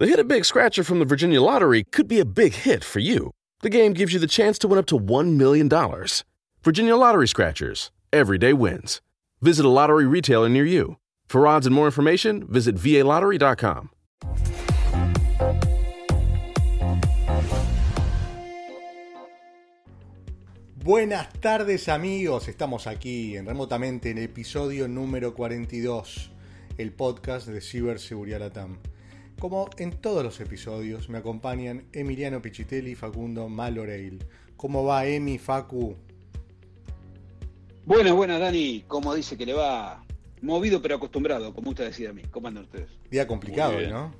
The Hit a Big Scratcher from the Virginia Lottery could be a big hit for you. The game gives you the chance to win up to $1 million. Virginia Lottery Scratchers. Everyday wins. Visit a lottery retailer near you. For odds and more information, visit VALottery.com. Buenas tardes amigos, estamos aquí en remotamente en episodio número 42, el podcast de Ciberseguridad Latam. Como en todos los episodios, me acompañan Emiliano Pichitelli y Facundo Maloreil. ¿Cómo va Emi, Facu? Buenas, buenas Dani, ¿cómo dice que le va? Movido pero acostumbrado, como usted decía a mí. ¿Cómo andan ustedes? Día complicado, ¿no?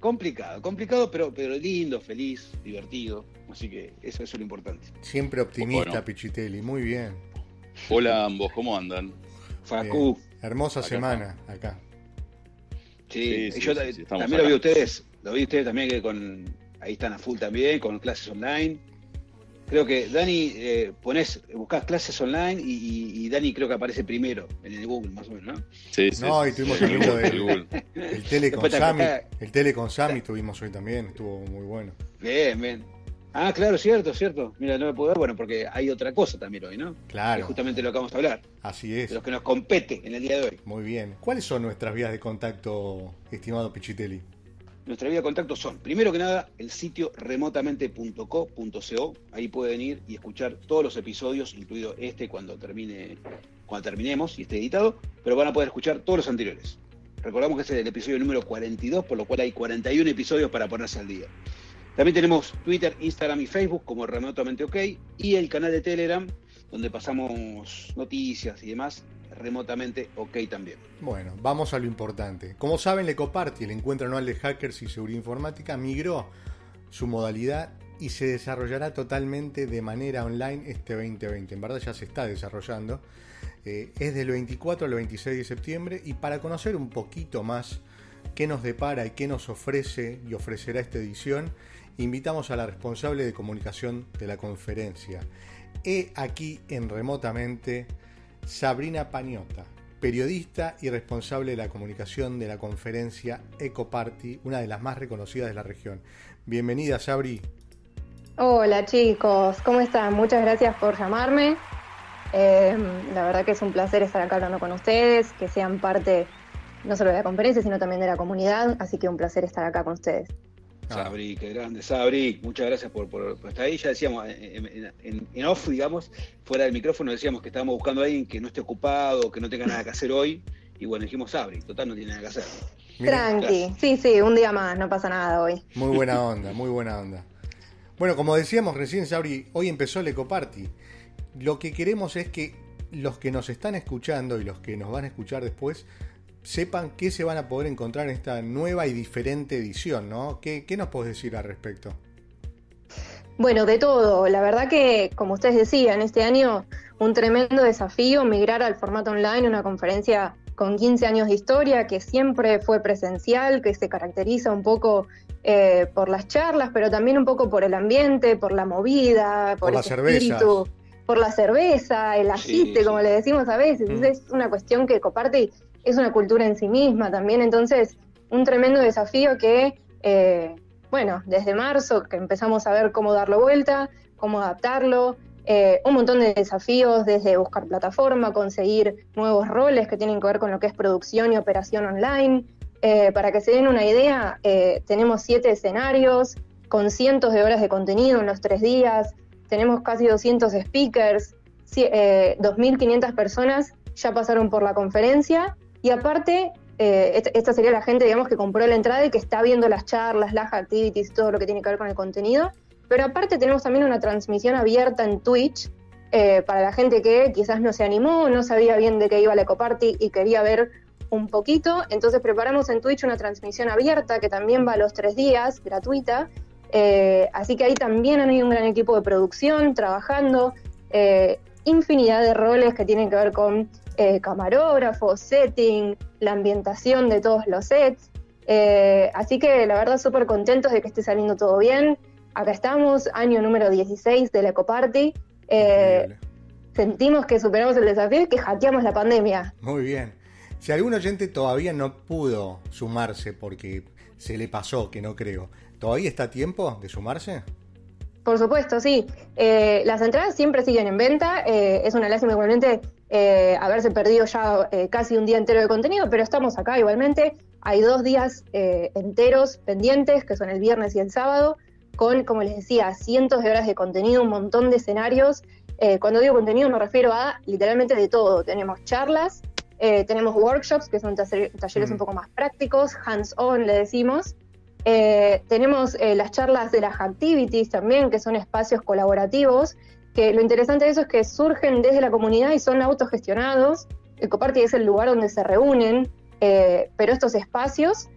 Complicado, complicado, pero, pero lindo, feliz, divertido. Así que eso, es lo importante. Siempre optimista, Pichitelli, muy bien. Hola ambos, ¿cómo andan? Facu. Hermosa semana acá. Sí, yo también lo vi a ustedes, lo vi a ustedes también que con ahí están a full también, con clases online. Creo que Dani, eh, pones, buscas clases online y, Dani creo que aparece primero en el Google, más o menos, ¿no? Sí, sí. No, y tuvimos el, Google. el tele con Sammy. El tele con Sammy tuvimos hoy también, estuvo muy bueno. Bien, bien. Ah, claro, cierto, cierto. Mira, no me puedo ver, bueno, porque hay otra cosa también hoy, ¿no? Claro. Es justamente lo que vamos a hablar. Así es. De los que nos compete en el día de hoy. Muy bien. ¿Cuáles son nuestras vías de contacto, estimado Pichitelli? Nuestras vías de contacto son, primero que nada, el sitio remotamente.co.co. Ahí pueden ir y escuchar todos los episodios, incluido este cuando termine, cuando terminemos y esté editado, pero van a poder escuchar todos los anteriores. Recordamos que es el episodio número 42, por lo cual hay 41 episodios para ponerse al día. También tenemos Twitter, Instagram y Facebook como Remotamente OK y el canal de Telegram donde pasamos noticias y demás remotamente OK también. Bueno, vamos a lo importante. Como saben, Ecoparty, el encuentro anual de hackers y seguridad informática, migró su modalidad y se desarrollará totalmente de manera online este 2020. En verdad ya se está desarrollando. Eh, es del 24 al 26 de septiembre y para conocer un poquito más qué nos depara y qué nos ofrece y ofrecerá esta edición, invitamos a la responsable de comunicación de la conferencia. He aquí en remotamente Sabrina Pañota, periodista y responsable de la comunicación de la conferencia EcoParty, una de las más reconocidas de la región. Bienvenida, Sabri. Hola chicos, ¿cómo están? Muchas gracias por llamarme. Eh, la verdad que es un placer estar acá hablando con ustedes, que sean parte no solo de la conferencia, sino también de la comunidad, así que un placer estar acá con ustedes. Ah. Sabri, qué grande. Sabri, muchas gracias por, estar ahí. Ya decíamos, en, off, digamos, fuera del micrófono, decíamos que estábamos buscando a alguien que no esté ocupado, que no tenga nada que hacer hoy. Y bueno, dijimos Sabri, total, no tiene nada que hacer. Tranqui, sí, sí, un día más, no pasa nada hoy. Muy buena onda, muy buena onda. Bueno, como decíamos recién, Sabri, hoy empezó el Ecoparty. Lo que queremos es que los que nos están escuchando y los que nos van a escuchar después sepan qué se van a poder encontrar en esta nueva y diferente edición, ¿no? ¿Qué, nos puedes decir al respecto? Bueno, de todo. La verdad que, como ustedes decían, este año un tremendo desafío migrar al formato online, una conferencia con 15 años de historia, que siempre fue presencial, que se caracteriza un poco eh, por las charlas, pero también un poco por el ambiente, por la movida, por, el espíritu, por la cerveza, el agite, como le decimos a veces. Mm. Es una cuestión que comparte es una cultura en sí misma también, entonces un tremendo desafío que, eh, bueno, desde marzo que empezamos a ver cómo darlo vuelta, cómo adaptarlo, eh, un montón de desafíos desde buscar plataforma, conseguir nuevos roles que tienen que ver con lo que es producción y operación online. Eh, para que se den una idea, tenemos siete escenarios con cientos de horas de contenido en los tres días, tenemos casi 200 speakers, 2.500 personas ya pasaron por la conferencia y aparte, eh, esta sería la gente, digamos, que compró la entrada y que está viendo las charlas, las activities, todo lo que tiene que ver con el contenido. Pero aparte tenemos también una transmisión abierta en Twitch eh, para la gente que quizás no se animó, no sabía bien de qué iba la Ecoparty y quería ver un poquito. Entonces preparamos en Twitch una transmisión abierta que también va a los tres días, gratuita. Eh, así que ahí también hay un gran equipo de producción trabajando, infinidad de roles que tienen que ver con eh, camarógrafo, setting, la ambientación de todos los sets. Eh, así que la verdad súper contentos de que esté saliendo todo bien. Acá estamos, año número 16 de la Ecoparty. Eh, sentimos que superamos el desafío y que hackeamos la pandemia. Muy bien. Si algún oyente todavía no pudo sumarse porque se le pasó, que no creo. ¿Todavía está a tiempo de sumarse? Por supuesto, sí. Eh, las entradas siempre siguen en venta. Eh, es una lástima igualmente eh, haberse perdido ya casi un día entero de contenido, pero estamos acá igualmente. Hay dos días enteros pendientes, que son el viernes y el sábado, con, como les decía, cientos de horas de contenido, un montón de escenarios. cuando digo contenido me refiero a literalmente de todo. Tenemos charlas, tenemos workshops, que son talleres un poco más prácticos, hands-on le decimos. Eh, tenemos eh, las charlas de las activities también, que son espacios colaborativos, que lo interesante de eso es que surgen desde la comunidad y son autogestionados. El Coparty es el lugar donde se reúnen, eh, pero estos espacios,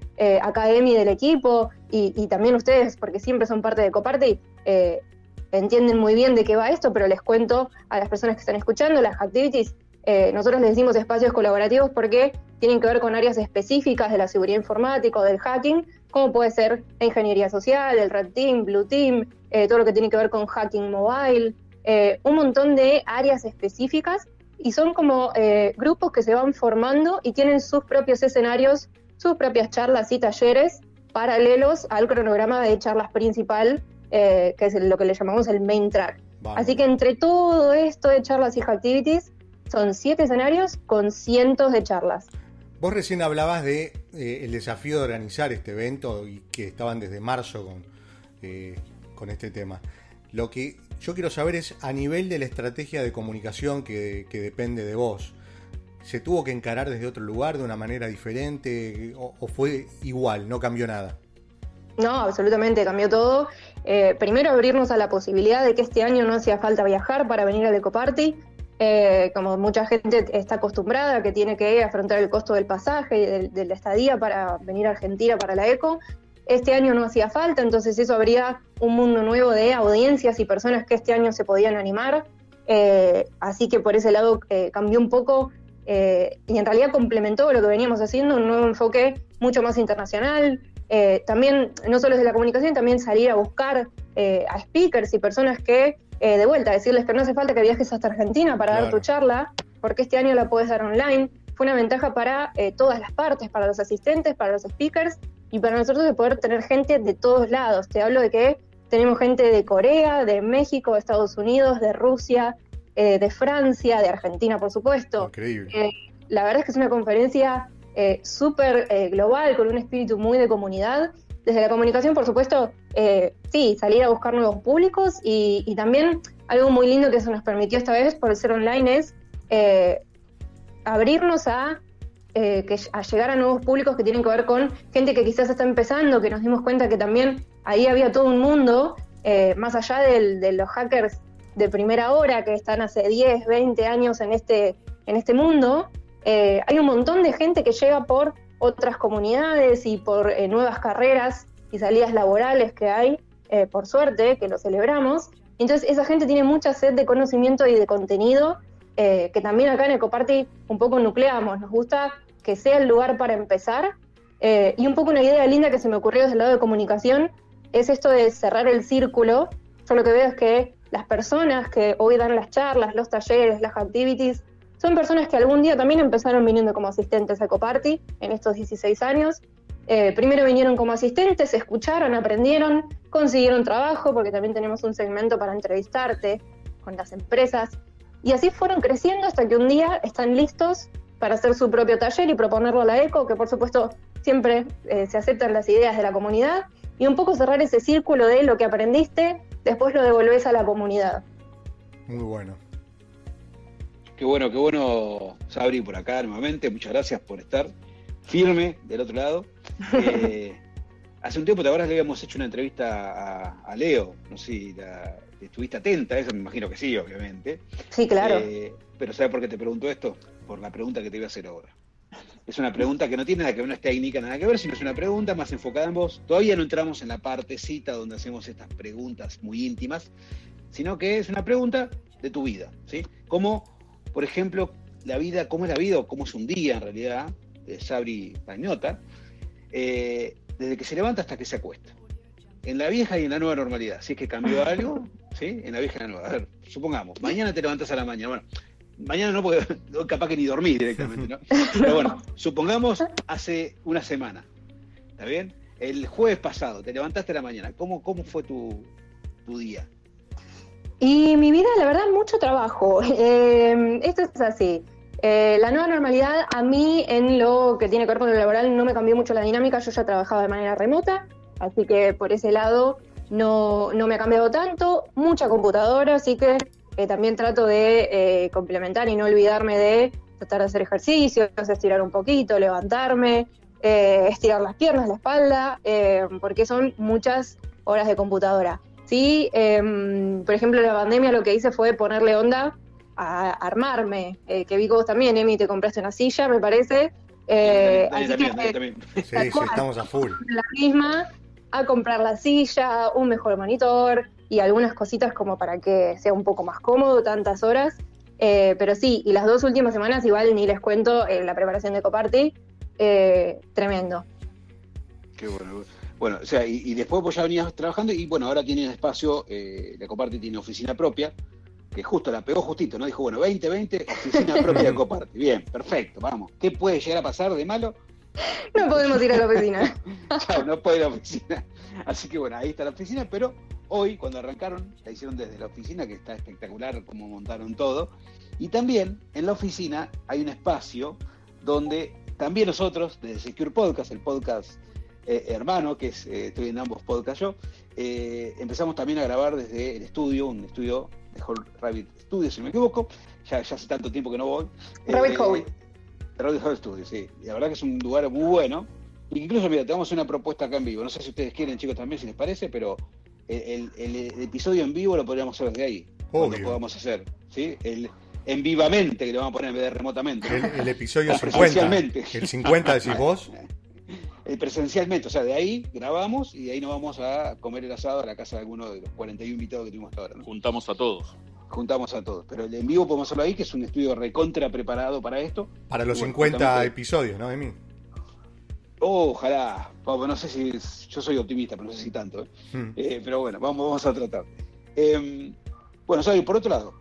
acá Emi del equipo y, también ustedes, porque siempre son parte de Coparty, entienden muy bien de qué va esto, pero les cuento a las personas que están escuchando, las activities, nosotros les decimos espacios colaborativos porque tienen que ver con áreas específicas de la seguridad informática o del hacking, como puede ser la ingeniería social, el Red Team, Blue Team, eh, todo lo que tiene que ver con hacking mobile, eh, un montón de áreas específicas y son como eh, grupos que se van formando y tienen sus propios escenarios, sus propias charlas y talleres paralelos al cronograma de charlas principal, que es lo que le llamamos el main track. Así que entre todo esto de charlas y activities, son siete escenarios con cientos de charlas. Vos recién hablabas de eh, el desafío de organizar este evento y que estaban desde marzo con, eh, con este tema. Lo que yo quiero saber es a nivel de la estrategia de comunicación que, depende de vos. ¿Se tuvo que encarar desde otro lugar de una manera diferente o, fue igual, no cambió nada? No, absolutamente, cambió todo. Eh, primero abrirnos a la posibilidad de que este año no hacía falta viajar para venir al Ecoparty. Eh, como mucha gente está acostumbrada, que tiene que afrontar el costo del pasaje y de, la estadía para venir a Argentina para la ECO. Este año no hacía falta, entonces eso habría un mundo nuevo de audiencias y personas que este año se podían animar. Eh, así que por ese lado eh, cambió un poco y en realidad complementó lo que veníamos haciendo, un nuevo enfoque mucho más internacional. también, no solo desde la comunicación, también salir a buscar a speakers y personas que eh, de vuelta, decirles que no hace falta que viajes hasta Argentina para dar tu charla, porque este año la puedes dar online. Fue una ventaja para eh, todas las partes, para los asistentes, para los speakers y para nosotros de poder tener gente de todos lados. Te hablo de que tenemos gente de Corea, de México, de Estados Unidos, de Rusia, eh, de Francia, de Argentina, por supuesto. Increíble. la verdad es que es una conferencia súper global, con un espíritu muy de comunidad desde la comunicación, por supuesto, eh, sí, salir a buscar nuevos públicos y, también algo muy lindo que se nos permitió esta vez por ser online es eh, abrirnos a, eh, que, a llegar a nuevos públicos que tienen que ver con gente que quizás está empezando, que nos dimos cuenta que también ahí había todo un mundo, más allá de los hackers de primera hora que están hace 10, 20 años en este, en este mundo, hay un montón de gente que llega por otras comunidades y por eh, nuevas carreras y salidas laborales que hay, eh, por suerte, que lo celebramos. Entonces esa gente tiene mucha sed de conocimiento y de contenido, eh, que también acá en Ecoparty un poco nucleamos. Nos gusta que sea el lugar para empezar. y un poco una idea linda que se me ocurrió desde el lado de comunicación es esto de cerrar el círculo. Yo lo que veo es que las personas que hoy dan las charlas, los talleres, las activities, son personas que algún día también empezaron viniendo como asistentes a Ecoparty en estos 16 años. Eh, primero vinieron como asistentes, escucharon, aprendieron, consiguieron trabajo, porque también tenemos un segmento para entrevistarte con las empresas. Y así fueron creciendo hasta que un día están listos para hacer su propio taller y proponerlo a la ECO, que por supuesto siempre eh, se aceptan las ideas de la comunidad, y un poco cerrar ese círculo de lo que aprendiste, después lo devolvés a la comunidad. Muy bueno. Qué bueno, qué bueno, Sabri, por acá nuevamente. Muchas gracias por estar firme del otro lado. Eh, hace un tiempo, ¿te acuerdas? Le habíamos hecho una entrevista a, Leo. No sé si estuviste atenta, eso me imagino que sí, obviamente. Sí, claro. Eh, pero ¿sabes por qué te pregunto esto? Por la pregunta que te voy a hacer ahora. Es una pregunta que no tiene nada que ver, no es técnica, nada que ver, sino es una pregunta más enfocada en vos. Todavía no entramos en la partecita donde hacemos estas preguntas muy íntimas, sino que es una pregunta de tu vida, ¿sí? ¿Cómo por ejemplo, la vida, cómo es la vida o cómo es un día en realidad, de Sabri Pañota, eh, desde que se levanta hasta que se acuesta. En la vieja y en la nueva normalidad. Si es que cambió algo, ¿sí? En la vieja y en la nueva. A ver, supongamos, mañana te levantas a la mañana. Bueno, mañana no, porque capaz que ni dormir directamente, ¿no? Pero bueno, supongamos hace una semana. ¿Está bien? el jueves pasado, te levantaste a la mañana, ¿cómo, cómo fue tu, tu día? Y mi vida, la verdad, mucho trabajo. Eh, esto es así. Eh, la nueva normalidad, a mí, en lo que tiene que ver con lo laboral, no me cambió mucho la dinámica. Yo ya trabajaba de manera remota, así que por ese lado no, no me ha cambiado tanto. Mucha computadora, así que eh, también trato de complementar y no olvidarme de tratar de hacer ejercicios, estirar un poquito, levantarme, estirar las piernas, la espalda, porque son muchas horas de computadora. Sí, em, por ejemplo, la pandemia lo que hice fue ponerle onda a armarme, eh, que vi que vos también, Emi, te compraste una silla, me parece. Eh, también, también. Sí, sí, estamos a full. La misma, a comprar la silla, un mejor monitor y algunas cositas como para que sea un poco más cómodo tantas horas. Eh, pero sí, y las dos últimas semanas igual ni les cuento la preparación de Coparty, tremendo. Qué bueno. Bueno, o sea, y, después vos ya venías trabajando y bueno, ahora tiene espacio, eh, la Coparte tiene oficina propia, que justo la pegó justito, ¿no? Dijo, bueno, 2020, oficina propia de Coparte. Bien, perfecto, vamos. ¿Qué puede llegar a pasar de malo? No podemos ir a la oficina. Chao, no puede ir a la oficina. Así que bueno, ahí está la oficina, pero hoy cuando arrancaron, la hicieron desde la oficina, que está espectacular como montaron todo. Y también en la oficina hay un espacio donde también nosotros, desde Secure Podcast, el podcast eh, hermano, que es, eh, estoy en ambos podcasts yo, eh, empezamos también a grabar desde el estudio, un estudio de Rabbit Studio, si no me equivoco, ya, ya hace tanto tiempo que no voy. Rabbit Hole. Rabbit Hole Studio, sí. Y la verdad que es un lugar muy bueno. Incluso, mira, tenemos una propuesta acá en vivo. No sé si ustedes quieren, chicos, también, si les parece, pero el, episodio en vivo lo podríamos hacer desde ahí. Lo podamos hacer, ¿sí? El, en vivamente, que le vamos a poner en vez de remotamente. El, episodio 50. El 50 decís vos. Eh, presencialmente, o sea, de ahí grabamos y de ahí nos vamos a comer el asado a la casa de alguno de los 41 invitados que tuvimos hasta ahora. Juntamos a todos. Juntamos a todos, pero el en vivo podemos hacerlo ahí, que es un estudio recontra preparado para esto. Para los 50 episodios, ¿no, Emi? Oh, ojalá, no sé si yo soy optimista, pero no sé si tanto. ¿eh? Hmm. Eh, pero bueno, vamos, vamos a tratar. Em, bueno, Sabi, por otro lado,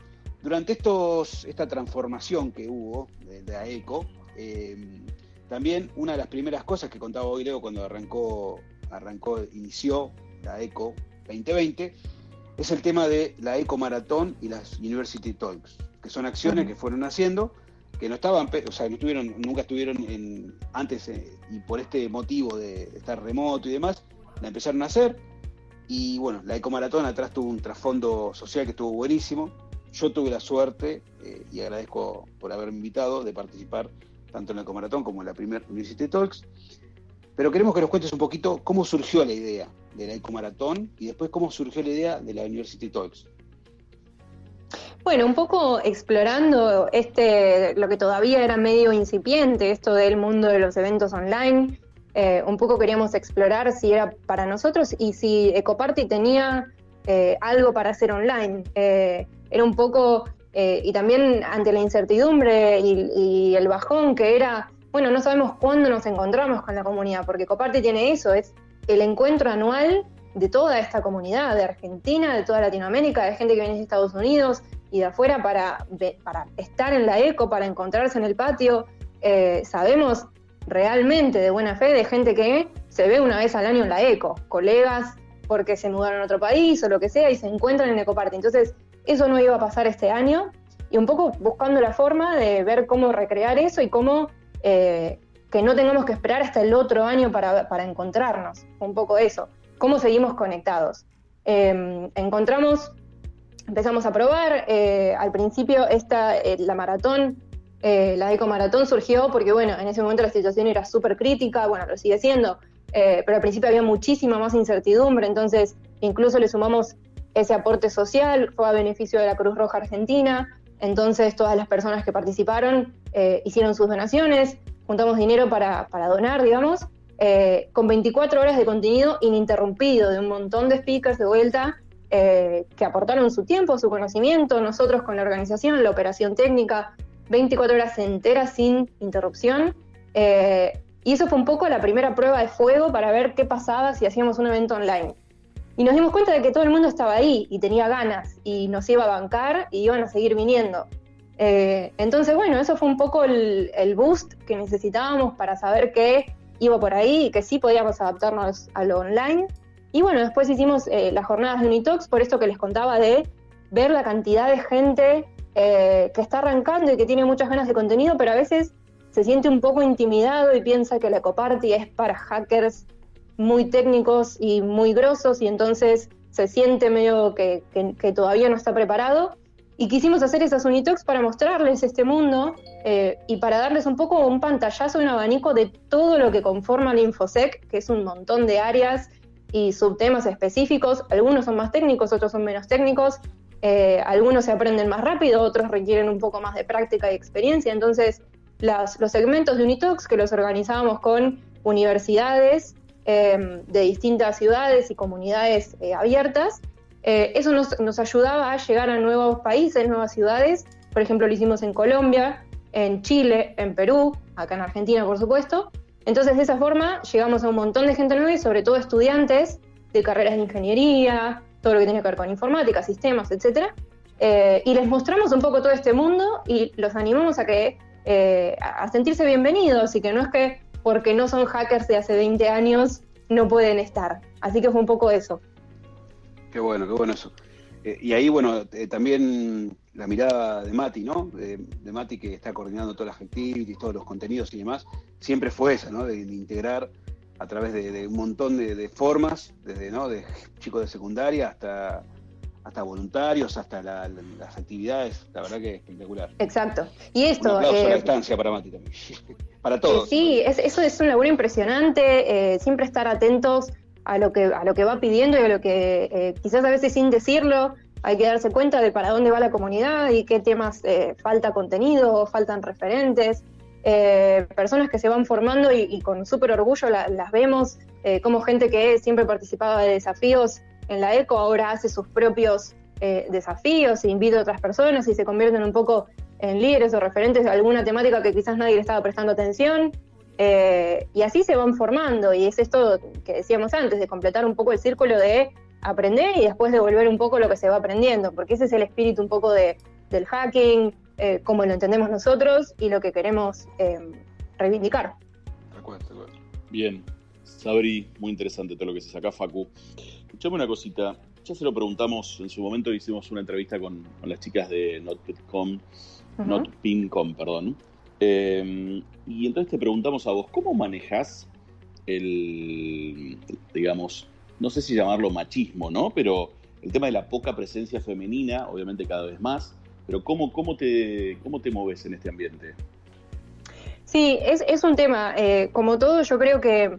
durante estos, esta transformación que hubo de, de AECO, em, también una de las primeras cosas que contaba hoy Leo cuando arrancó, arrancó, inició la ECO 2020, es el tema de la ECO Maratón y las University Talks, que son acciones que fueron haciendo, que no estaban, o sea, no estuvieron, nunca estuvieron en, antes, eh, y por este motivo de estar remoto y demás, la empezaron a hacer. Y bueno, la Eco Maratón atrás tuvo un trasfondo social que estuvo buenísimo. Yo tuve la suerte, eh, y agradezco por haberme invitado, de participar tanto en el Comaratón como en la primera University Talks. Pero queremos que nos cuentes un poquito cómo surgió la idea de la Ecomaratón y después cómo surgió la idea de la University Talks. Bueno, un poco explorando este, lo que todavía era medio incipiente, esto del mundo de los eventos online. Eh, un poco queríamos explorar si era para nosotros y si Ecoparty tenía eh, algo para hacer online. Eh, era un poco y también ante la incertidumbre y, el bajón que era, bueno, no sabemos cuándo nos encontramos con la comunidad, porque Coparte tiene eso, es el encuentro anual de toda esta comunidad, de Argentina, de toda Latinoamérica, de gente que viene de Estados Unidos y de afuera para, estar en la eco, para encontrarse en el patio. Eh, sabemos realmente de buena fe de gente que se ve una vez al año en la eco, colegas porque se mudaron a otro país o lo que sea y se encuentran en Ecoparte. Entonces, eso no iba a pasar este año y un poco buscando la forma de ver cómo recrear eso y cómo eh, que no tengamos que esperar hasta el otro año para, encontrarnos, un poco eso, cómo seguimos conectados. Em, encontramos, empezamos a probar, eh, al principio esta, eh, la maratón, la ecomaratón surgió porque bueno, en ese momento la situación era súper crítica, bueno, lo sigue siendo, pero al principio había muchísima más incertidumbre, entonces incluso le sumamos ese aporte social fue a beneficio de la Cruz Roja Argentina, entonces todas las personas que participaron eh, hicieron sus donaciones, juntamos dinero para, donar, digamos, eh, con 24 horas de contenido ininterrumpido, de un montón de speakers de vuelta eh, que aportaron su tiempo, su conocimiento, nosotros con la organización, la operación técnica, 24 horas enteras sin interrupción. y eso fue un poco la primera prueba de fuego para ver qué pasaba si hacíamos un evento online. Y nos dimos cuenta de que todo el mundo estaba ahí y tenía ganas y nos iba a bancar y iban a seguir viniendo. Eh, entonces, bueno, eso fue un poco el, boost que necesitábamos para saber que iba por ahí y que sí podíamos adaptarnos a lo online. Y bueno, después hicimos eh, las jornadas de Unitox, por esto que les contaba de ver la cantidad de gente eh, que está arrancando y que tiene muchas ganas de contenido, pero a veces se siente un poco intimidado y piensa que la Ecoparty es para hackers muy técnicos y muy grosos y entonces se siente medio que, todavía no está preparado. Y quisimos hacer esas Unitox para mostrarles este mundo eh, y para darles un poco un pantallazo, un abanico de todo lo que conforma el InfoSec, que es un montón de áreas y subtemas específicos. Algunos son más técnicos, otros son menos técnicos. Eh, algunos se aprenden más rápido, otros requieren un poco más de práctica y experiencia. Entonces, los segmentos de Unitox que los organizábamos con universidades Em, de distintas ciudades y comunidades eh, abiertas. Eh, eso nos, ayudaba a llegar a nuevos países, nuevas ciudades. Por ejemplo, lo hicimos en Colombia, en Chile, en Perú, acá en Argentina, por supuesto. Entonces, de esa forma, llegamos a un montón de gente nueva y sobre todo estudiantes de carreras de ingeniería, todo lo que tiene que ver con informática, sistemas, etc. Eh, y les mostramos un poco todo este mundo y los animamos a que a sentirse bienvenidos y que no es que porque no son hackers de hace 20 años, no pueden estar. Así que fue un poco eso. Qué bueno, qué bueno eso. Eh, y ahí, bueno, eh, también la mirada de Mati, ¿no? De, Mati que está coordinando todas las activities, todos los contenidos y demás, siempre fue esa, ¿no? De, integrar a través de, un montón de, formas, desde ¿no? de chicos de secundaria hasta, hasta voluntarios, hasta las actividades, la verdad que es espectacular. Exacto. Y esto... Un aplauso a la eh, estancia para Mati también. para todos. sí, eso es un laburo impresionante, eh, siempre estar atentos a lo que, a lo que va pidiendo y a lo que eh, quizás a veces sin decirlo hay que darse cuenta de para dónde va la comunidad y qué temas eh, falta contenido, faltan referentes. personas que se van formando y, con súper orgullo las vemos, como gente que siempre participaba de desafíos en la ECO ahora hace sus propios desafíos e invita a otras personas y se convierten un poco en líderes o referentes de alguna temática que quizás nadie le estaba prestando atención. Eh, y así se van formando, y es esto que decíamos antes, de completar un poco el círculo de aprender y después devolver un poco lo que se va aprendiendo, porque ese es el espíritu un poco de, del hacking, eh, como lo entendemos nosotros y lo que queremos eh, reivindicar. Bien, Sabri, muy interesante todo lo que se saca, Facu. Escuchame una cosita, ya se lo preguntamos en su momento, hicimos una entrevista con, con las chicas de Not.com not Pincom, perdón. Em, y entonces te preguntamos a vos, ¿cómo manejas el, digamos, no sé si llamarlo machismo, ¿no? Pero el tema de la poca presencia femenina, obviamente cada vez más, pero ¿cómo, cómo, te, cómo te moves en este ambiente? Sí, es, es un tema. Eh, como todo, yo creo que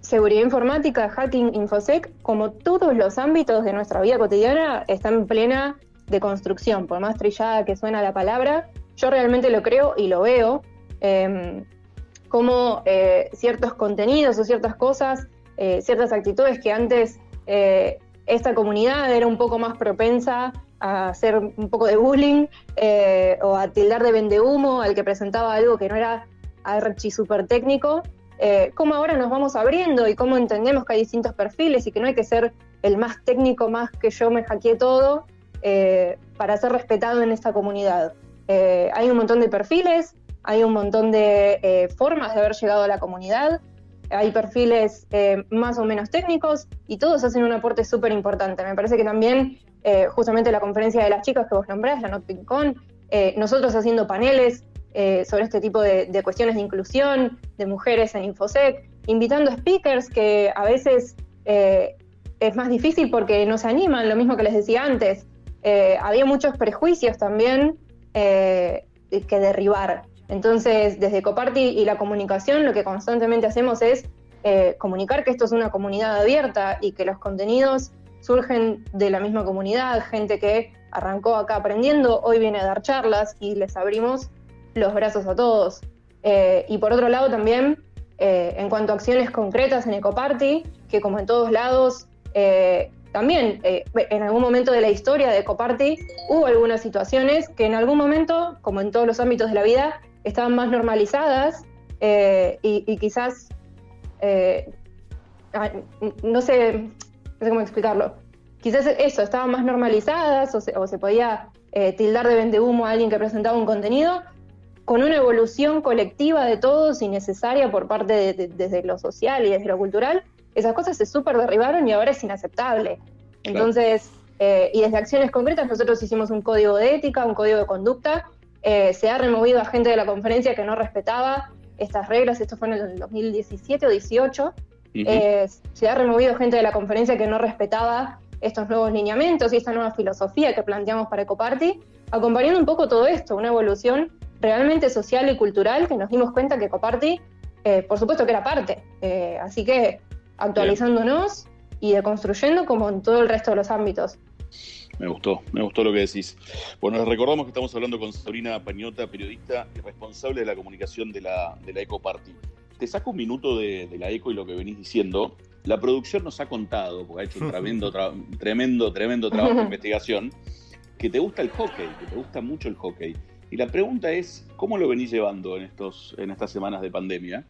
seguridad informática, hacking, infosec, como todos los ámbitos de nuestra vida cotidiana, están en plena de construcción, por más trillada que suena la palabra, yo realmente lo creo y lo veo, em, como eh, ciertos contenidos o ciertas cosas, eh, ciertas actitudes que antes eh, esta comunidad era un poco más propensa a hacer un poco de bullying o a tildar de vendehumo al que presentaba algo que no era archi super técnico, cómo ahora nos vamos abriendo y cómo entendemos que hay distintos perfiles y que no hay que ser el más técnico más que yo me hackeé todo, eh, para ser respetado en esta comunidad. Eh, hay un montón de perfiles, hay un montón de eh, formas de haber llegado a la comunidad, hay perfiles más o menos técnicos y todos hacen un aporte súper importante. Me parece que también justamente la conferencia de las chicas que vos nombrás, la NotPinCon, nosotros haciendo paneles sobre este tipo de, de, cuestiones de inclusión, de mujeres en InfoSec, invitando speakers que a veces es más difícil porque no se animan, lo mismo que les decía antes. Eh, había muchos prejuicios también eh, que derribar. Entonces, desde Coparty y la comunicación, lo que constantemente hacemos es eh, comunicar que esto es una comunidad abierta y que los contenidos surgen de la misma comunidad, gente que arrancó acá aprendiendo, hoy viene a dar charlas y les abrimos los brazos a todos. y por otro lado también, en cuanto a acciones concretas en Ecoparty, que como en todos lados también eh, en algún momento de la historia de Ecoparty hubo algunas situaciones que en algún momento, como en todos los ámbitos de la vida, estaban más normalizadas eh, y, quizás, eh, no, sé, cómo explicarlo, quizás eso, estaban más normalizadas o se, podía tildar de vende humo a alguien que presentaba un contenido con una evolución colectiva de todos y necesaria por parte de, desde lo social y desde lo cultural, esas cosas se súper derribaron y ahora es inaceptable. Entonces, eh, y desde acciones concretas nosotros hicimos un código de ética, un código de conducta, eh, se ha removido a gente de la conferencia que no respetaba estas reglas, esto fue en el 2017 o 18, eh, se ha removido gente de la conferencia que no respetaba estos nuevos lineamientos y esta nueva filosofía que planteamos para Ecoparty, acompañando un poco todo esto, una evolución realmente social y cultural que nos dimos cuenta que Ecoparty, eh, por supuesto que era parte. Eh, así que actualizándonos y deconstruyendo como en todo el resto de los ámbitos. Me gustó, me gustó lo que decís. Bueno, les recordamos que estamos hablando con Sabrina Pañota, periodista y responsable de la comunicación de la, de la Eco Party. Te saco un minuto de, la Eco y lo que venís diciendo. La producción nos ha contado, porque ha hecho un tremendo, tremendo, tremendo trabajo de investigación, que te gusta el hockey, que te gusta mucho el hockey. Y la pregunta es, ¿cómo lo venís llevando en, estos, en estas semanas de pandemia?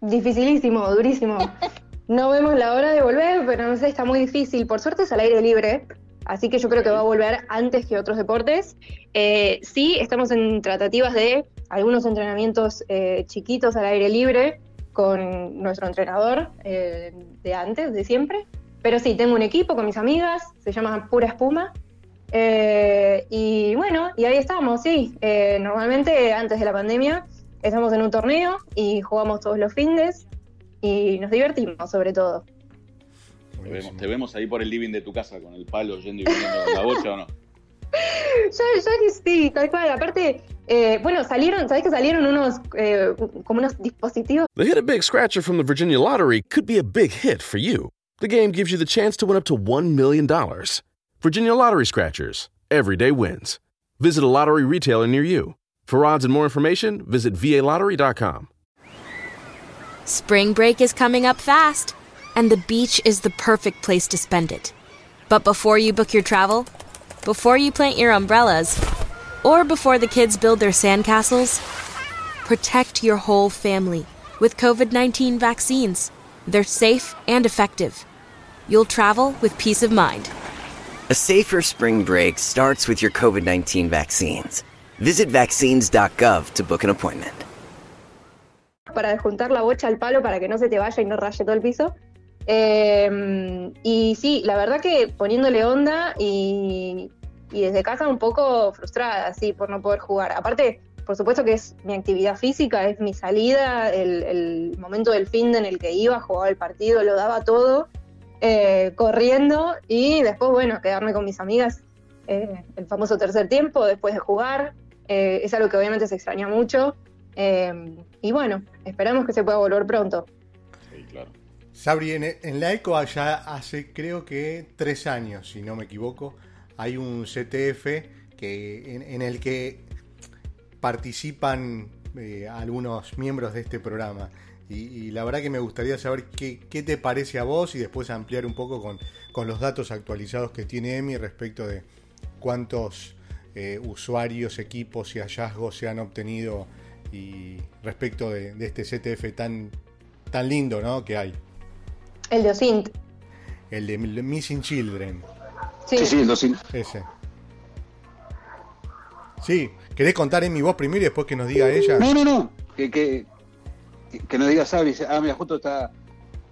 Dificilísimo, durísimo. No vemos la hora de volver, pero no sé, está muy difícil. Por suerte es al aire libre, así que yo creo que va a volver antes que otros deportes. Eh, sí, estamos en tratativas de algunos entrenamientos eh, chiquitos al aire libre con nuestro entrenador eh, de antes, de siempre. Pero sí, tengo un equipo con mis amigas, se llama Pura Espuma. Eh, y bueno, y ahí estamos, sí. normalmente antes de la pandemia estamos en un torneo y jugamos todos los fines y nos divertimos sobre todo. Te vemos, te vemos, ahí por el living de tu casa con el palo yendo y viniendo la bocha o no. yo, yo sí, tal cual. Aparte, eh, bueno, salieron, ¿sabes que salieron unos, eh, como unos dispositivos? The Hit a Big Scratcher from the Virginia Lottery could be a big hit for you. The game gives you the chance to win up to $1 million. Virginia Lottery Scratchers. Everyday wins. Visit a lottery retailer near you. For odds and more information, visit VALottery.com. Spring break is coming up fast, and the beach is the perfect place to spend it. But before you book your travel, before you plant your umbrellas, or before the kids build their sandcastles, protect your whole family with COVID 19 vaccines. They're safe and effective. You'll travel with peace of mind. A safer spring break starts with your COVID 19 vaccines. Visit vaccines.gov to book an appointment. Para juntar la bocha al palo para que no se te vaya y no raye todo el piso. Eh, y sí, la verdad que poniéndole onda y, y desde casa un poco frustrada, sí, por no poder jugar. Aparte, por supuesto que es mi actividad física, es mi salida, el, momento del fin en el que iba, jugaba el partido, lo daba todo, eh, corriendo y después, bueno, quedarme con mis amigas, eh, el famoso tercer tiempo después de jugar, eh, es algo que obviamente se extraña mucho. Y bueno, esperamos que se pueda volver pronto. Sí, claro. Sabri, en, en la ECO ya hace creo que tres años, si no me equivoco, hay un CTF que, en, el que participan eh, algunos miembros de este programa. Y, la verdad que me gustaría saber qué, te parece a vos y después ampliar un poco con, los datos actualizados que tiene EMI respecto de cuántos eh, usuarios, equipos y hallazgos se han obtenido y respecto de, este CTF tan, tan lindo ¿no? que hay. El de OSINT. El de Missing Children. Sí, sí, el Ese. Sí, ¿querés contar en mi voz primero y después que nos diga ella? No, no, no. Que, que, que nos diga Sabri. Ah, mira, justo está.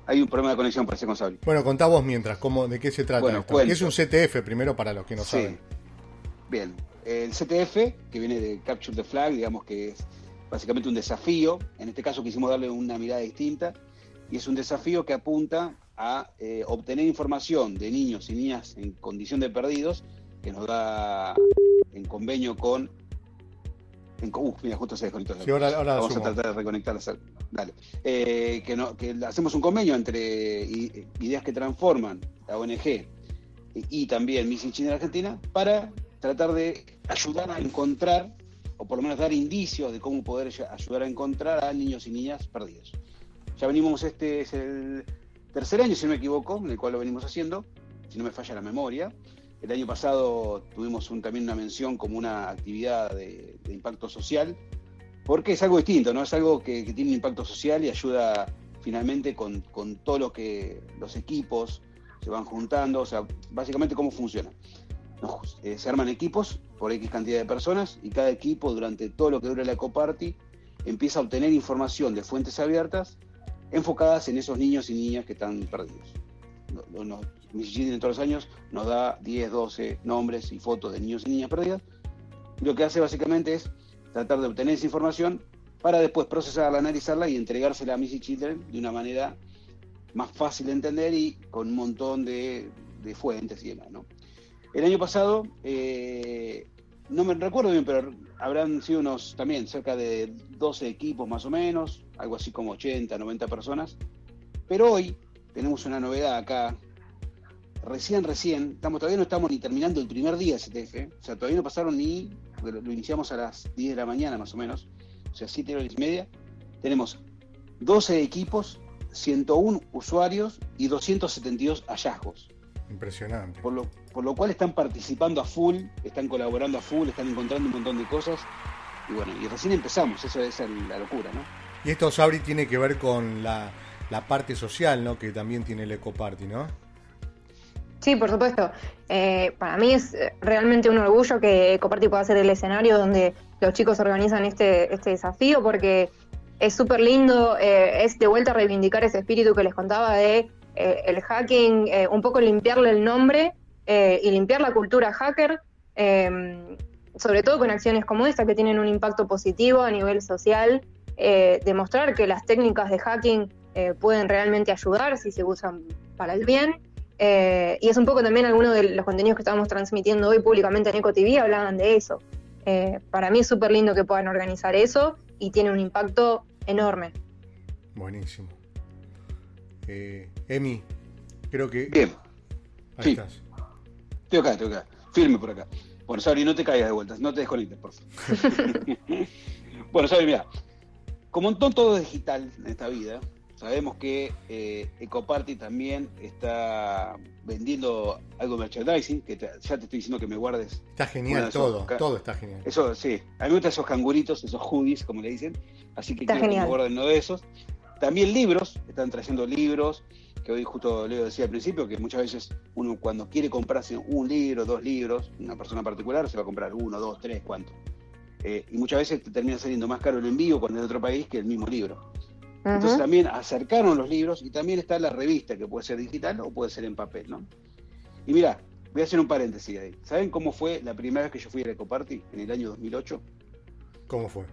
Hay un problema de conexión, parece con Sabri. Bueno, contá vos mientras, cómo, ¿de qué se trata bueno, esto? Es un CTF, primero para los que no saben. Bien, el CTF, que viene de Capture the Flag, digamos que es básicamente un desafío. En este caso quisimos darle una mirada distinta. Y es un desafío que apunta a eh, obtener información de niños y niñas en condición de perdidos, que nos da en convenio con. En, uh, mira, justo se desconectó. Vamos a tratar de reconectar. Dale. Eh, que, no, que hacemos un convenio entre Ideas que Transforman, la ONG, y, también Missing China Argentina, para tratar de ayudar a encontrar, o por lo menos dar indicios de cómo poder ayudar a encontrar a niños y niñas perdidos. Ya venimos, este es el tercer año, si no me equivoco, en el cual lo venimos haciendo, si no me falla la memoria. El año pasado tuvimos también una mención como una actividad de, impacto social, porque es algo distinto, ¿no? Es algo que, tiene un impacto social y ayuda finalmente con, todo lo que los equipos se van juntando, o sea, básicamente cómo funciona. Eh, se arman equipos por X cantidad de personas y cada equipo durante todo lo que dura la ecoparty empieza a obtener información de fuentes abiertas enfocadas en esos niños y niñas que están perdidos. en todos los años nos da 10, 12 nombres y fotos de niños y niñas perdidas. lo que hace básicamente es tratar de obtener esa información para después procesarla, analizarla y entregársela a Missy Children de una manera más fácil de entender y con un montón de, fuentes y demás. El año pasado, eh, no me recuerdo bien, pero habrán sido unos también cerca de 12 equipos más o menos, algo así como 80, 90 personas. Pero hoy tenemos una novedad acá. Recién, recién, estamos, todavía no estamos ni terminando el primer día de STF, o sea, todavía no pasaron ni, lo iniciamos a las 10 de la mañana más o menos, o sea, 7 horas y media. Tenemos 12 equipos 101 usuarios y 272 hallazgos. Impresionante. Por lo, por lo cual están participando a full, están colaborando a full, están encontrando un montón de cosas. Y bueno, y recién empezamos, eso es la locura, ¿no? Y esto, Sabri, tiene que ver con la, parte social, ¿no? Que también tiene el Ecoparty, ¿no? Sí, por supuesto. Eh, para mí es realmente un orgullo que Ecoparty pueda ser el escenario donde los chicos organizan este, este desafío, porque es súper lindo, eh, es de vuelta a reivindicar ese espíritu que les contaba de eh, el hacking, eh, un poco limpiarle el nombre y limpiar la cultura hacker, sobre todo con acciones como esta que tienen un impacto positivo a nivel social, demostrar que las técnicas de hacking pueden realmente ayudar si se usan para el bien. y es un poco también algunos de los contenidos que estamos transmitiendo hoy públicamente en EcoTV hablaban de eso. para mí es súper lindo que puedan organizar eso y tiene un impacto enorme. Buenísimo. Eh, Emi, creo que. Bien. Ahí estás. Estoy acá, estoy acá. Firme por acá. Bueno, Sabri, no te caigas de vueltas, no te desconectes, por favor. bueno, Sabri, mira, como en todo digital en esta vida, sabemos que eh, Ecoparty también está vendiendo algo de merchandising, que ya te estoy diciendo que me guardes. Está genial todo, todo está genial. Eso sí, a mí me gustan esos canguritos, esos hoodies, como le dicen, así que quiero que me guarden uno de esos. También libros, están trayendo libros, que hoy justo Leo decía al principio, que muchas veces uno cuando quiere comprarse un libro, dos libros, una persona particular se va a comprar uno, dos, tres, cuánto. Eh, y muchas veces te termina saliendo más caro el envío cuando es de otro país que el mismo libro. Entonces también acercaron los libros y también está la revista, que puede ser digital o puede ser en papel, ¿no? Y mira, voy a hacer un paréntesis ahí. ¿Saben cómo fue la primera vez que yo fui a Ecoparty? En el año 2008. ¿Cómo fue?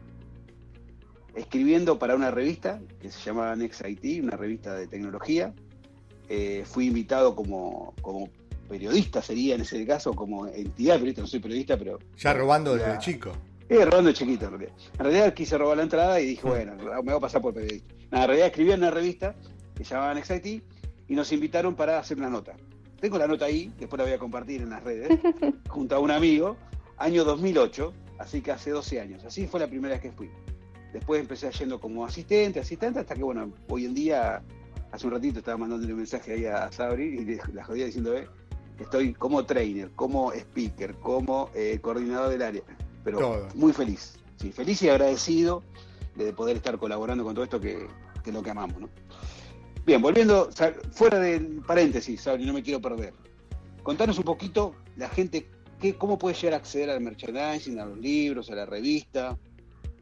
Escribiendo para una revista que se llamaba Next IT, una revista de tecnología. Eh, fui invitado como, como periodista, sería en ese caso, como entidad periodista, no soy periodista, pero... Ya robando desde chico. Eh, robando chiquito, en realidad. En realidad quise robar la entrada y dije, bueno, me voy a pasar por periodista. en realidad escribí en una revista que se llamaba Next IT y nos invitaron para hacer una nota. Tengo la nota ahí, después la voy a compartir en las redes, junto a un amigo, año 2008, así que hace 12 años. Así fue la primera vez que fui. Después empecé yendo como asistente, asistente, hasta que, bueno, hoy en día, hace un ratito estaba mandándole un mensaje ahí a Sabri y la jodía diciendo, eh, estoy como trainer, como speaker, como eh, coordinador del área, pero muy feliz, sí, feliz y agradecido de poder estar colaborando con todo esto que, que es lo que amamos, ¿no? Bien, volviendo, fuera del paréntesis, Sabri, no me quiero perder. Contanos un poquito la gente, qué, cómo puede llegar a acceder al merchandising, a los libros, a la revista,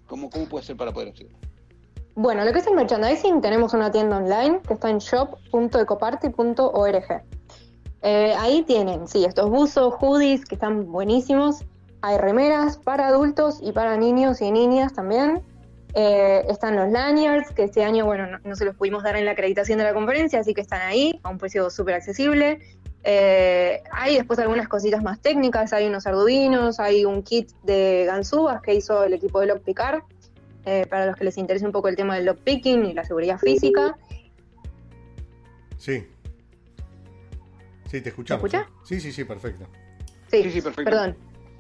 cómo, cómo puede ser para poder acceder. Bueno, lo que es el merchandising, tenemos una tienda online que está en shop.ecoparty.org. Eh, ahí tienen, sí, estos buzos, hoodies que están buenísimos. Hay remeras para adultos y para niños y niñas también. Eh, están los lanyards, que este año, bueno, no, se los pudimos dar en la acreditación de la conferencia, así que están ahí a un precio súper accesible. Eh, hay después algunas cositas más técnicas, hay unos arduinos, hay un kit de ganzúas que hizo el equipo de Lockpicker, eh, para los que les interese un poco el tema del lockpicking y la seguridad física. Sí. Sí, te escuchamos. ¿Me escucha? Sí, sí, sí, perfecto. Sí, sí, perfecto. Perdón.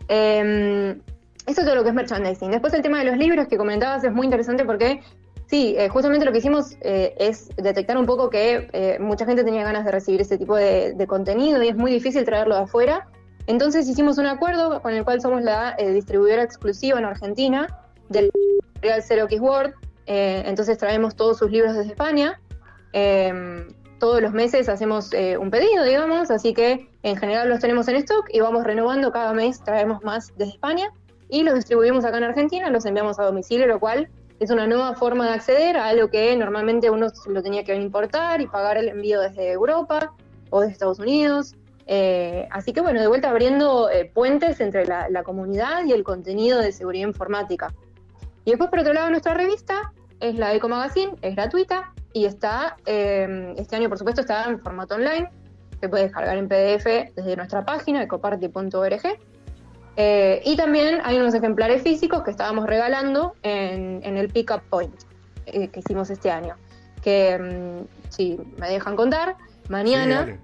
Em, eso es todo lo que es merchandising. Después el tema de los libros que comentabas es muy interesante porque sí, eh, justamente lo que hicimos eh, es detectar un poco que eh, mucha gente tenía ganas de recibir ese tipo de, contenido y es muy difícil traerlo de afuera. Entonces hicimos un acuerdo con el cual somos la distribuidora exclusiva en Argentina del Real Zero Keys Word. entonces traemos todos sus libros desde España. Em, todos los meses hacemos eh, un pedido, digamos, así que en general los tenemos en stock y vamos renovando cada mes, traemos más desde España y los distribuimos acá en Argentina, los enviamos a domicilio, lo cual es una nueva forma de acceder a algo que normalmente uno lo tenía que importar y pagar el envío desde Europa o de Estados Unidos. Eh, así que bueno, de vuelta abriendo eh, puentes entre la, la, comunidad y el contenido de seguridad informática. Y después, por otro lado, nuestra revista es la Eco Magazine, es gratuita y está, eh, este año por supuesto está en formato online, se puede descargar en PDF desde nuestra página, ecoparty.org. Eh, y también hay unos ejemplares físicos que estábamos regalando en, el Pickup Point eh, que hicimos este año. Que, mm, si me dejan contar, mañana,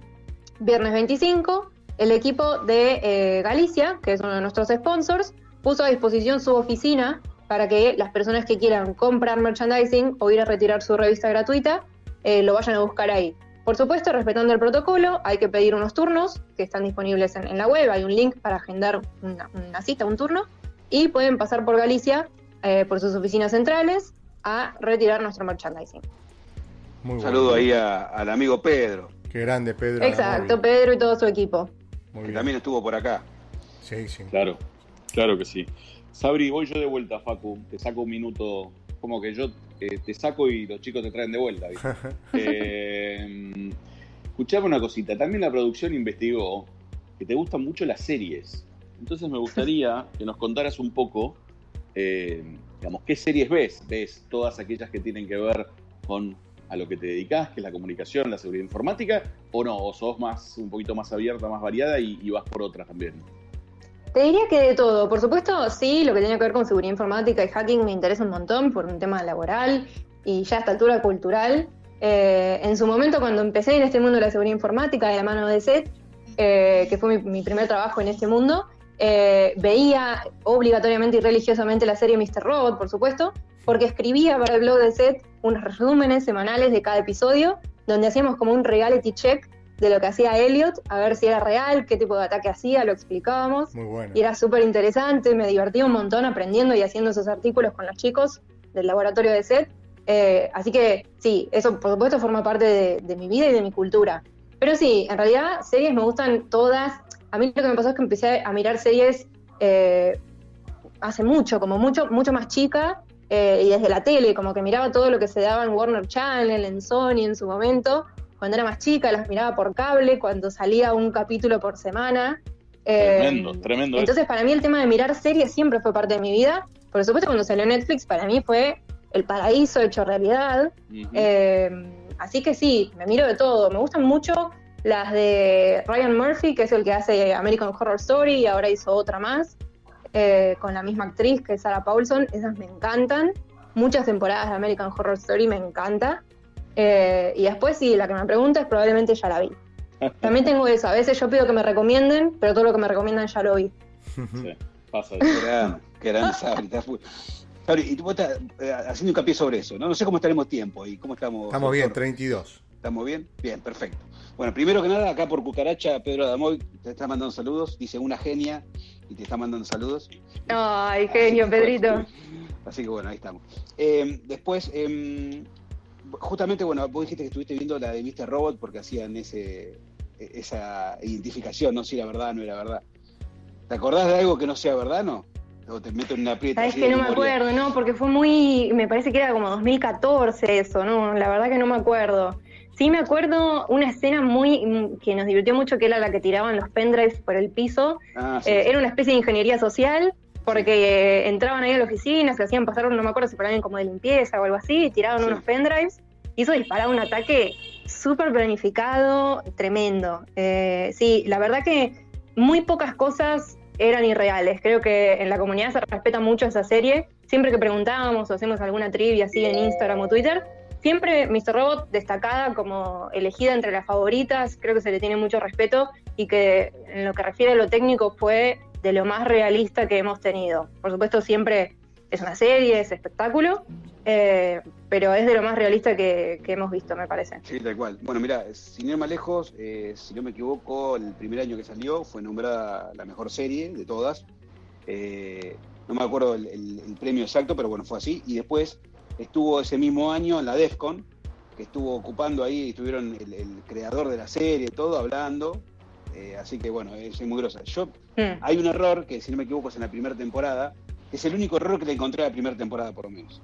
viernes 25, el equipo de eh, Galicia, que es uno de nuestros sponsors, puso a disposición su oficina para que las personas que quieran comprar merchandising o ir a retirar su revista gratuita lo vayan a buscar ahí. Por supuesto, respetando el protocolo, hay que pedir unos turnos que están disponibles en, la web, hay un link para agendar una, cita, un turno, y pueden pasar por Galicia, eh, por sus oficinas centrales, a retirar nuestro merchandising. Un saludo ahí al amigo Pedro. Qué grande, Pedro. Exacto, Pedro y todo su equipo. que también estuvo por acá. Sí, sí. Claro, claro que sí. Sabri, voy yo de vuelta, Facu. Te saco un minuto como que yo eh, te saco y los chicos te traen de vuelta. eh, escuchame una cosita, también la producción investigó que te gustan mucho las series. Entonces me gustaría que nos contaras un poco, eh, digamos, qué series ves. ¿Ves todas aquellas que tienen que ver con a lo que te dedicas, que es la comunicación, la seguridad informática, o no? ¿O sos más, un poquito más abierta, más variada y, y vas por otras también? Te diría que de todo. Por supuesto, sí, lo que tiene que ver con seguridad informática y hacking me interesa un montón por un tema laboral y ya a esta altura cultural. Eh, en su momento, cuando empecé en este mundo de la seguridad informática de la mano de SET, eh, que fue mi, primer trabajo en este mundo, eh, veía obligatoriamente y religiosamente la serie Mr. Robot, por supuesto, porque escribía para el blog de SET unos resúmenes semanales de cada episodio, donde hacíamos como un reality check de lo que hacía Elliot, a ver si era real, qué tipo de ataque hacía, lo explicábamos. Muy bueno. Y era súper interesante, me divertí un montón aprendiendo y haciendo esos artículos con los chicos del laboratorio de SET. Eh, así que sí, eso por supuesto forma parte de, mi vida y de mi cultura. Pero sí, en realidad series me gustan todas. A mí lo que me pasó es que empecé a mirar series eh, hace mucho, como mucho, mucho más chica, eh, y desde la tele, como que miraba todo lo que se daba en Warner Channel, en Sony en su momento, cuando era más chica, las miraba por cable, cuando salía un capítulo por semana. Tremendo, eh, tremendo. Entonces, para mí el tema de mirar series siempre fue parte de mi vida. Por supuesto, cuando salió Netflix, para mí fue el paraíso hecho realidad. Eh, así que sí, me miro de todo. Me gustan mucho las de Ryan Murphy, que es el que hace American Horror Story, y ahora hizo otra más, eh, con la misma actriz que es Sarah Paulson. Esas me encantan. Muchas temporadas de American Horror Story me encanta. Eh, y después, si la que me preguntas, probablemente ya la vi. También tengo eso. A veces yo pido que me recomienden, pero todo lo que me recomiendan ya lo vi. Sí, pasa. Qué gran, gran Sabri. y tú estás eh, haciendo hincapié sobre eso, ¿no? No sé cómo estaremos tiempo y cómo estamos. Estamos bien, 32. ¿Estamos bien? Bien, perfecto. Bueno, primero que nada, acá por Cucaracha, Pedro Adamoy te está mandando saludos. Dice una genia y te está mandando saludos. Ay, genio, Pedrito. Así que bueno, ahí estamos. Eh, después, eh, justamente, bueno, vos dijiste que estuviste viendo la de Mr. Robot porque hacían ese, esa identificación, no si era verdad o no era verdad. ¿Te acordás de algo que no sea verdad, no? O te meto en una aprieta. Sabes que no me acuerdo, no, porque fue muy, me parece que era como 2014 eso, no, la verdad que no me acuerdo. Sí me acuerdo una escena muy que nos divirtió mucho, que era la que tiraban los pendrives por el piso. Ah, eh, era una especie de ingeniería social porque entraban ahí a la oficina, se hacían pasar, no me acuerdo si para alguien como de limpieza o algo así, y tiraban unos pendrives, y eso disparaba un ataque súper planificado, tremendo. Eh, sí, la verdad que muy pocas cosas eran irreales. Creo que en la comunidad se respeta mucho esa serie. Siempre que preguntábamos o hacemos alguna trivia así en Instagram o Twitter, siempre Mr. Robot destacada como elegida entre las favoritas. Creo que se le tiene mucho respeto y que en lo que refiere a lo técnico fue de lo más realista que hemos tenido. Por supuesto, siempre es una serie, es espectáculo, eh, pero es de lo más realista que, hemos visto, me parece. Sí, tal cual. Bueno, mira, sin lejos, eh, si no me equivoco, el primer año que salió fue nombrada la mejor serie de todas. Eh, no me acuerdo el, premio exacto, pero bueno, fue así. Y después estuvo ese mismo año en la DEFCON, que estuvo ocupando ahí, estuvieron el creador de la serie, todo hablando. Eh, así que bueno, es muy grosa. Yo, Mm. hay un error que, si no me equivoco, es en la primera temporada, que es el único error que le encontré a la primera temporada, por lo menos.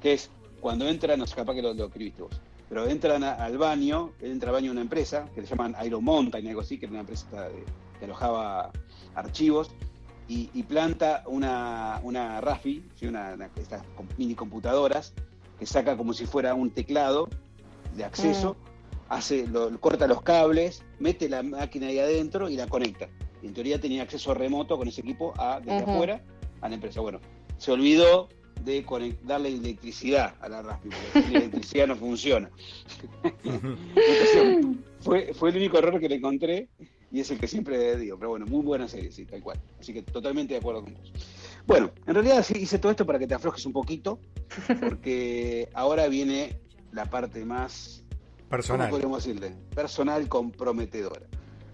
Que es cuando entran, no sé, capaz que lo, lo escribiste vos, pero entran a- al baño, él entra al baño de una empresa que se llaman Iron Mountain, algo así, que era una empresa de- que alojaba archivos, y, y planta una, una RAFI, ¿sí? una, una- estas mini computadoras, que saca como si fuera un teclado de acceso, hace, lo, corta los cables, mete la máquina ahí adentro y la conecta. En teoría tenía acceso remoto con ese equipo a, desde afuera a la empresa. Bueno, se olvidó de darle electricidad a la RAFI, porque la electricidad no funciona. Entonces, fue, fue el único error que le encontré y es el que siempre digo. Pero bueno, muy buena serie, sí, tal cual. Así que totalmente de acuerdo con vos. Bueno, en realidad sí hice todo esto para que te aflojes un poquito, porque ahora viene la parte más Personal. ¿Cómo podríamos decirle? Personal comprometedora.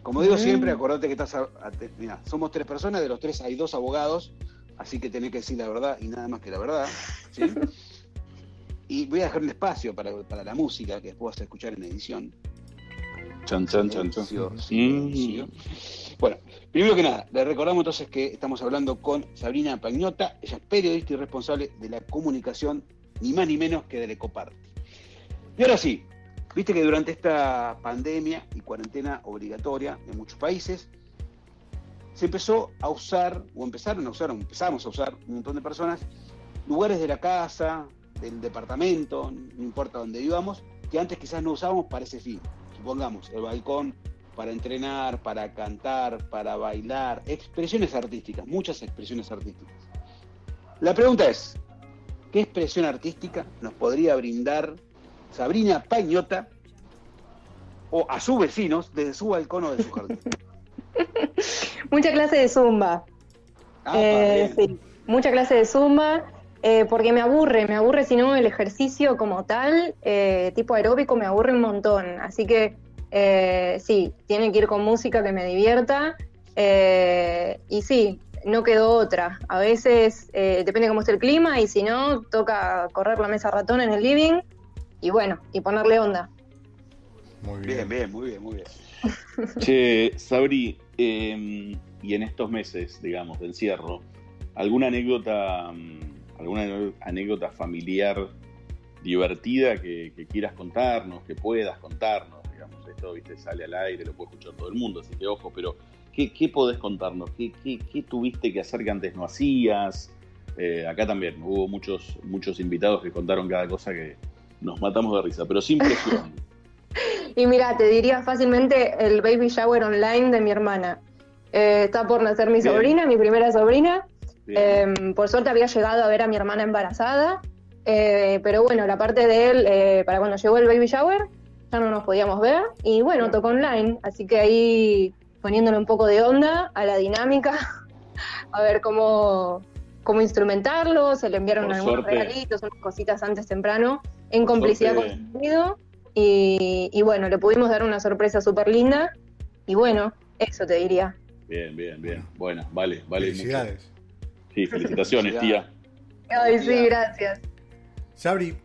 Como digo Mm. siempre, acordate que estás. A, a- te- mirá, somos tres personas, de los tres hay dos abogados, así que tenés que decir la verdad y nada más que la verdad. ¿sí? y voy a dejar un espacio para, para la música que después vas a escuchar en edición. Chan, chan, chan, chan. Mm. Bueno, primero que nada, le recordamos entonces que estamos hablando con Sabrina Pagnota, ella es periodista y responsable de la comunicación, ni más ni menos que del Ecoparty. Y ahora sí, viste que durante esta pandemia y cuarentena obligatoria en muchos países, se empezó a usar, o empezaron a usar, o empezamos a usar un montón de personas, lugares de la casa, del departamento, no importa dónde vivamos, que antes quizás no usábamos para ese fin. Supongamos, el balcón para entrenar, para cantar, para bailar, expresiones artísticas, muchas expresiones artísticas. La pregunta es, ¿qué expresión artística nos podría brindar Sabrina Pañota o a sus vecinos desde su balcón o de su jardín? Mucha clase de zumba. Ah, Eh, sí, mucha clase de zumba, eh, porque me aburre, me aburre si no el ejercicio como tal, eh, tipo aeróbico, me aburre un montón. Así que eh, sí, tiene que ir con música que me divierta. eh, y sí, no quedó otra. A veces depende cómo esté el clima y si no, toca correr la mesa ratón en el living y bueno, y ponerle onda. Muy bien. Bien, bien, muy bien, muy bien. Che, Sabri, eh, y en estos meses, digamos, de encierro, ¿alguna anécdota, mm, alguna anécdota familiar divertida que, que quieras contarnos, que puedas contarnos? Digamos, esto viste, sale al aire, lo puede escuchar todo el mundo, así que ojo, pero ¿qué, qué podés contarnos? ¿Qué, qué, qué tuviste que hacer que antes no hacías? Eh, acá también hubo muchos, muchos invitados que contaron cada cosa que nos matamos de risa, pero sin presión. Y mira, te diría fácilmente el baby shower online de mi hermana. Eh, está por nacer mi Bien. sobrina, mi primera sobrina. Eh, por suerte había llegado a ver a mi hermana embarazada. Eh, pero bueno, la parte de él, eh, para cuando llegó el baby shower, ya no nos podíamos ver. Y bueno, tocó online. Así que ahí poniéndole un poco de onda a la dinámica, a ver cómo, cómo instrumentarlo. Se le enviaron Por algunos suerte. regalitos, unas cositas antes temprano, en complicidad suerte. con su marido. Y, y bueno, le pudimos dar una sorpresa súper linda. Y bueno, eso te diría. Bien, bien, bien. Bueno, vale, vale. mucho. Felicidades. Sí, felicitaciones, tía. Ay, sí, gracias. Sabri,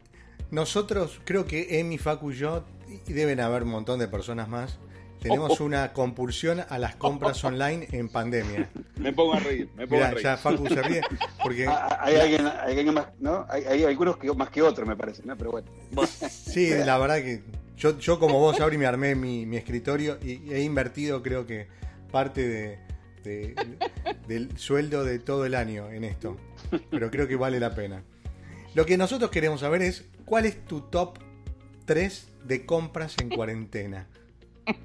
nosotros, creo que Emi, Facu y yo, y deben haber un montón de personas más, tenemos una compulsión a las compras online en pandemia. Me pongo a reír, me pongo a Mira, reír. ya Facu se ríe, porque Ah, ah, Hay alguien, hay alguien más, ¿no? Hay, hay algunos que más que otros, me parece, ¿no? Pero bueno. sí, la verdad que yo, yo como vos, Sabri, me armé mi, mi escritorio y he invertido creo que parte de, de- del sueldo de todo el año en esto. Pero creo que vale la pena. Lo que nosotros queremos saber es cuál es tu top 3 de compras en cuarentena.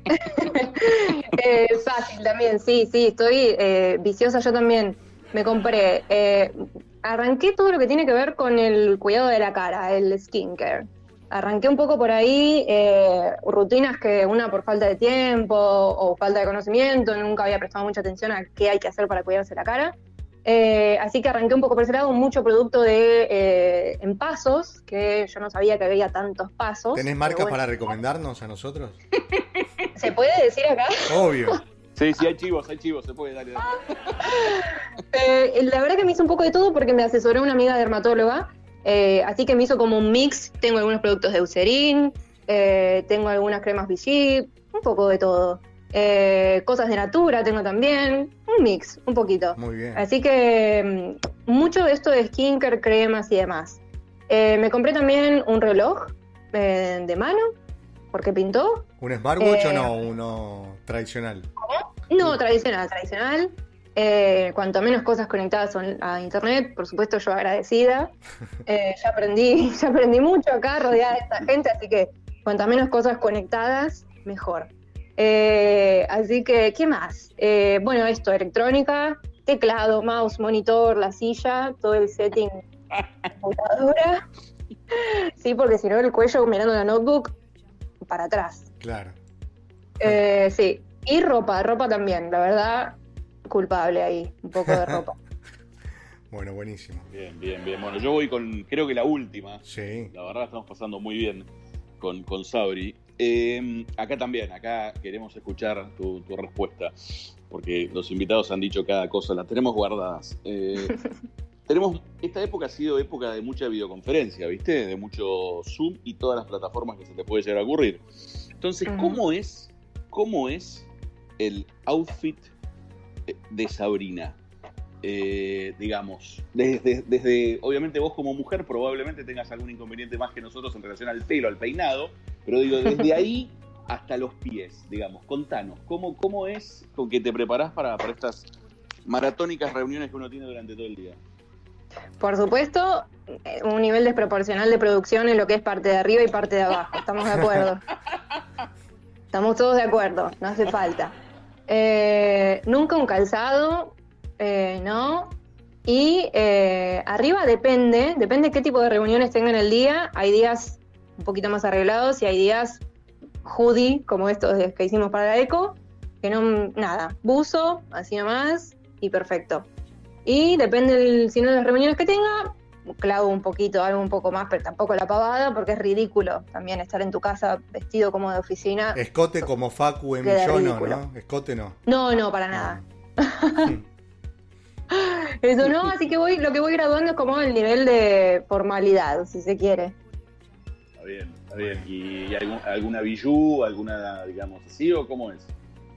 Eh, fácil también, sí, sí, estoy eh, viciosa yo también. Me compré, eh, arranqué todo lo que tiene que ver con el cuidado de la cara, el skincare. Arranqué un poco por ahí, eh, rutinas que una por falta de tiempo o falta de conocimiento, nunca había prestado mucha atención a qué hay que hacer para cuidarse la cara. Eh, así que arranqué un poco por ese lado, mucho producto de eh, en pasos, que yo no sabía que había tantos pasos. ¿Tenés marcas bueno. para recomendarnos a nosotros? ¿Se puede decir acá? Obvio. Sí, sí, hay chivos, hay chivos, se puede, dale, dale. Eh, la verdad que me hizo un poco de todo porque me asesoró una amiga dermatóloga, eh, así que me hizo como un mix. Tengo algunos productos de Eucerin, eh, tengo algunas cremas Vichy, un poco de todo. Eh, cosas de Natura tengo también, un mix, un poquito. Muy bien. Así que mm, mucho de esto de skincare, cremas y demás. Eh, me compré también un reloj eh, de mano, porque pintó. ¿Un smartwatch o Eh, no? Uno tradicional. No, tradicional, tradicional. Eh, cuanto menos cosas conectadas on- a internet, por supuesto yo agradecida. Eh, ya aprendí, ya aprendí mucho acá rodeada de esta gente, así que cuanto menos cosas conectadas, mejor. Eh, así que, ¿qué más? Eh, bueno, esto, electrónica, teclado, mouse, monitor, la silla, todo el setting computadora. Sí, porque si no el cuello mirando la notebook para atrás. Claro. Eh, sí, y ropa, ropa también, la verdad, culpable ahí, un poco de ropa. Bueno, buenísimo. Bien, bien, bien. Bueno, yo voy con, creo que la última. Sí. La verdad estamos pasando muy bien con, con Sabri. Eh, acá también, acá queremos escuchar tu, tu respuesta, porque los invitados han dicho cada cosa, las tenemos guardadas. Eh, tenemos, esta época ha sido época de mucha videoconferencia, ¿viste? De mucho Zoom y todas las plataformas que se te puede llegar a ocurrir. Entonces. ¿cómo es, cómo es el outfit de Sabrina? Eh, digamos, desde, desde, obviamente vos como mujer probablemente tengas algún inconveniente más que nosotros en relación al pelo, al peinado, pero digo, desde ahí hasta los pies, digamos, contanos, ¿cómo, cómo es con que te preparás para, para estas maratónicas reuniones que uno tiene durante todo el día? Por supuesto, eh, un nivel desproporcional de producción en lo que es parte de arriba y parte de abajo, estamos de acuerdo. Estamos todos de acuerdo, no hace falta. Eh, nunca un calzado, eh, ¿no? Y eh, arriba depende, depende qué tipo de reuniones tengan el día. Hay días un poquito más arreglados y hay días hoodie, como estos que hicimos para la eco, que no, nada, buzo, así nomás, y perfecto. Y depende, del, si no de las reuniones que tenga, clavo un poquito, algo un poco más, pero tampoco la pavada, porque es ridículo también estar en tu casa vestido como de oficina. Escote como Facu en Millono. ¿no? Escote no. No, no, para nada. Eso no, así que voy, lo que voy graduando es como el nivel de formalidad, si se quiere. Está bien, está bien. ¿Y, y algún- alguna bijú, alguna, digamos así, o cómo es?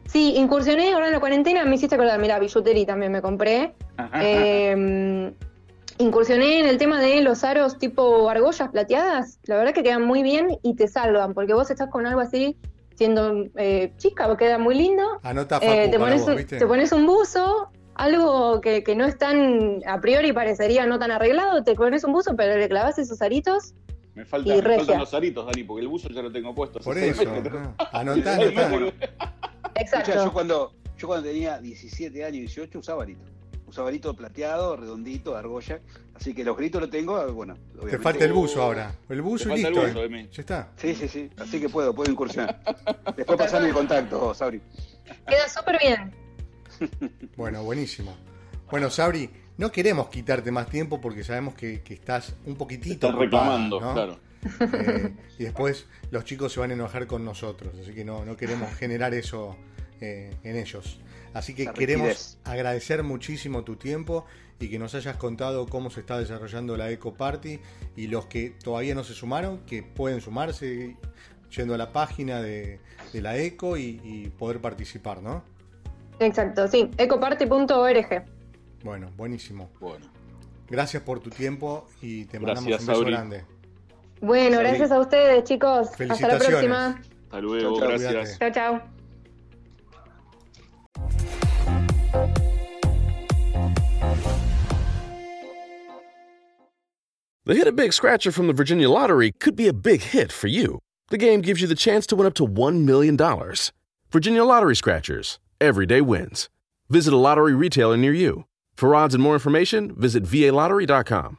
Sí, incursioné ahora en la cuarentena, me hiciste acordar, mira, billutería también me compré. Eh, incursioné en el tema de los aros tipo argollas plateadas, la verdad que quedan muy bien y te salvan, porque vos estás con algo así, siendo eh, chica, queda muy lindo. Anota Facu Eh, te, pones, vos, ¿viste? te pones un buzo, algo que, que no es tan, a priori parecería no tan arreglado, te pones un buzo, pero le clavas esos aritos. Me, falta, y me regia. faltan los aritos, Dani, porque el buzo ya lo tengo puesto. Por eso. anotá. Exacto. Escuchá, yo cuando, yo cuando tenía 17 años, 18, usaba arito. Usaba arito plateado, redondito, de argolla. Así que los gritos los tengo, bueno. Te falta el buzo ahora. El buzo Te y listo. buzo, eh. Ya está. Sí, sí, sí. Así que puedo, puedo incursionar. Después pasarme el contacto, Sabri. Queda súper bien. Bueno, buenísimo. Bueno, Sabri, no queremos quitarte más tiempo porque sabemos que, que estás un poquitito ocupada, reclamando, ¿no? claro. Eh, y después los chicos se van a enojar con nosotros, así que no, no queremos generar eso eh, en ellos. Así que La queremos rigidez. agradecer muchísimo tu tiempo y que nos hayas contado cómo se está desarrollando la Eco Party y los que todavía no se sumaron, que pueden sumarse yendo a la página de, de la Eco y, y poder participar, ¿no? Exacto, sí, ecoparty.org. Bueno, buenísimo. Bueno, Gracias por tu tiempo y te Gracias, mandamos un beso Sabri. grande. Bueno, Sabri. gracias a ustedes, chicos. Hasta la próxima. hasta luego, Chau, chau, gracias. Chao, chao. The Hit a Big Scratcher from the Virginia Lottery could be a big hit for you. The game gives you the chance to win up to $1 million. Virginia Lottery Scratchers. Every day wins. Visit a lottery retailer near you. For odds and more information, visit VALottery.com.